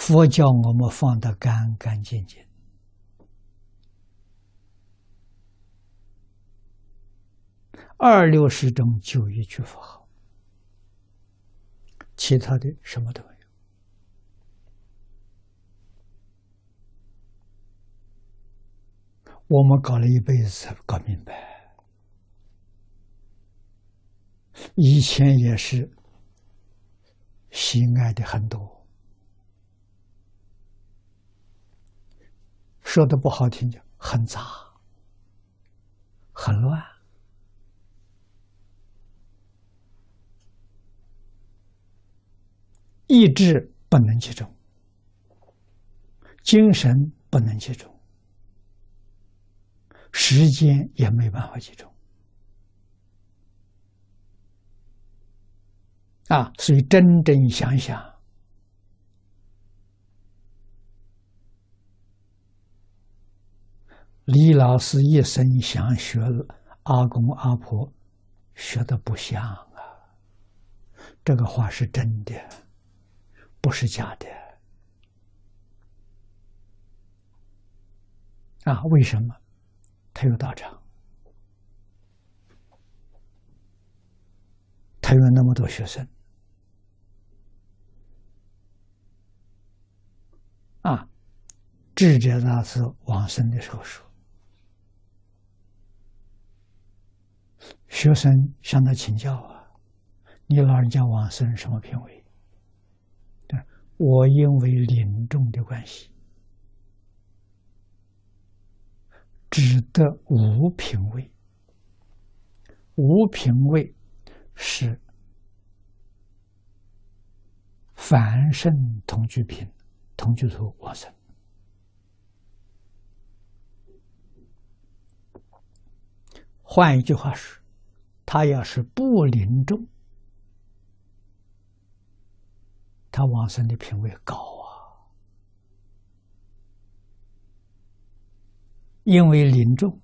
佛教我们放得干干净净，二六十种就一句佛号，其他的什么都没有。我们搞了一辈子才搞明白，以前也是喜爱的很多，说的不好听讲很杂、很乱，意志不能集中，精神不能集中。时间也没办法集中啊！所以真正想想，李老师一生想学阿公阿婆，学的不像啊！这个话是真的，不是假的啊！为什么？他有道场，他有那么多学生啊！智者大师往生的时候说，学生向他请教啊：“你老人家往生什么品位？”，我因为临终的关系。只得无品位，无品位是凡圣同居品，同居土往生。换一句话说，他要是不临终，他往生的品位高啊。因为临终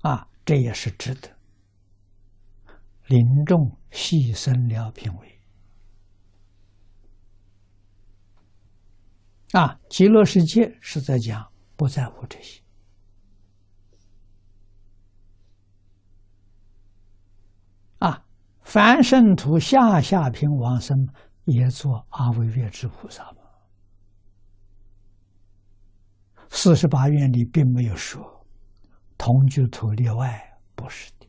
啊，这也是值得。临终牺牲了品位啊，极乐世界是在讲不在乎这些啊。凡圣土下下品往生，也做阿惟越之菩萨嘛。四十八愿里并没有说同居土例外，不是的，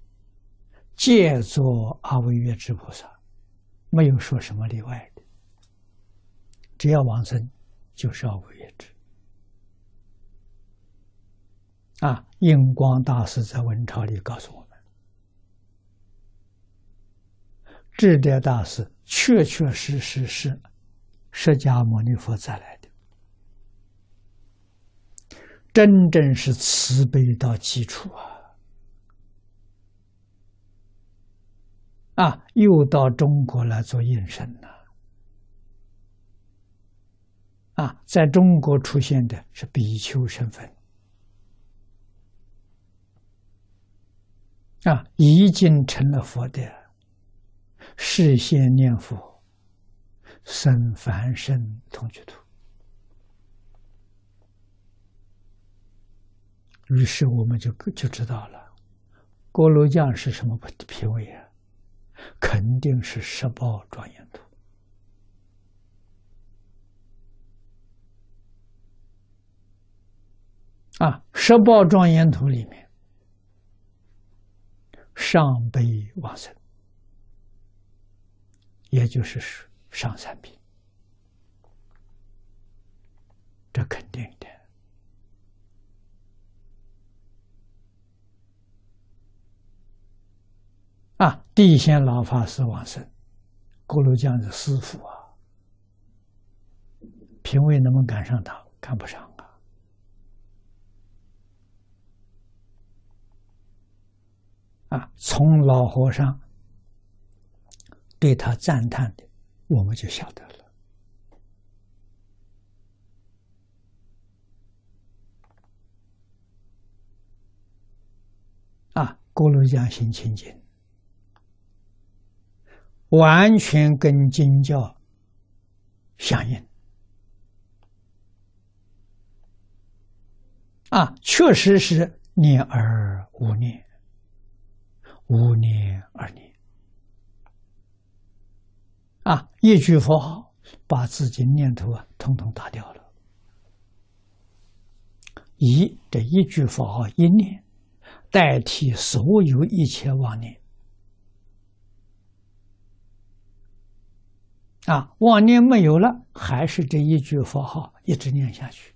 借作阿惟越之菩萨，没有说什么例外的，只要往生就是阿惟越之。啊，印光大师在文钞里告诉我智德大师确确实实是释迦牟尼佛再来的。真正是慈悲到基础啊！啊，又到中国来做应身了。啊，在中国出现的是比丘身份，啊，已经成了佛的事先念佛，生凡身同居土。于是我们就就知道了，锅炉匠是什么品位啊？肯定是十报庄严土啊！十报庄严图里面，上辈往生，也就是上三品，这肯定的。啊！地仙老法师往生，锅炉匠的师傅啊，品位能不能赶上他？赶不上啊！啊，从老和尚对他赞叹的，我们就晓得了。啊，锅炉匠心清净。完全跟经教相应。啊，确实是念而无念，无念而念。啊，一句佛号把自己念头啊，统统打掉了。一这一句佛号一念，代替所有一切妄念。啊，妄念没有了，还是这一句佛号一直念下去，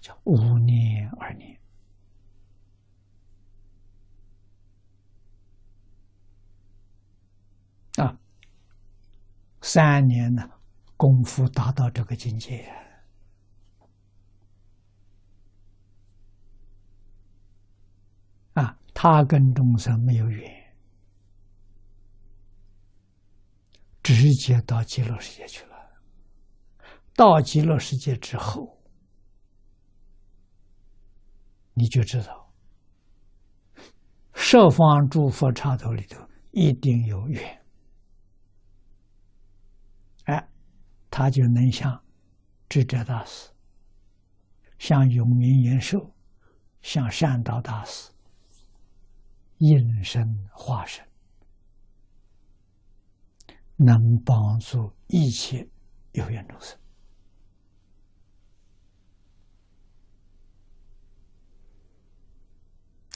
叫无念而念。啊，三年呢，功夫达到这个境界。啊，他跟众生没有缘。直接到极乐世界去了。到极乐世界之后，你就知道，十方诸佛刹土里头一定有缘。哎，他就能像智者大师、像永明延寿、像善导大师应身化身。能帮助一切有缘众生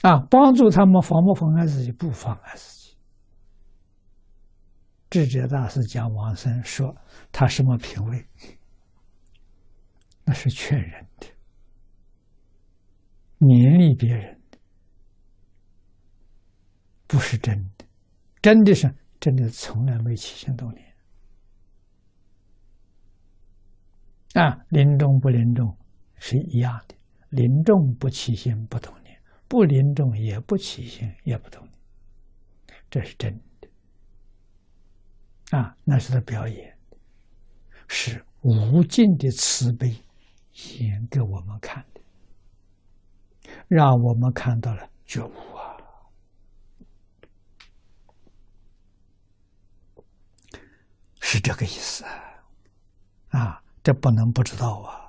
啊！帮助他们妨不妨碍自己？不妨碍自己。智者大师讲王生说他什么品位？那是劝人的，勉励别人的，不是真的。真的是。真的从来没起心动念啊！临终不临终是一样的，临终不起心不动念，不临终也不起心也不动念，这是真的啊！那是的表演，是无尽的慈悲演给我们看的，让我们看到了觉悟啊。是这个意思，啊，这不能不知道啊。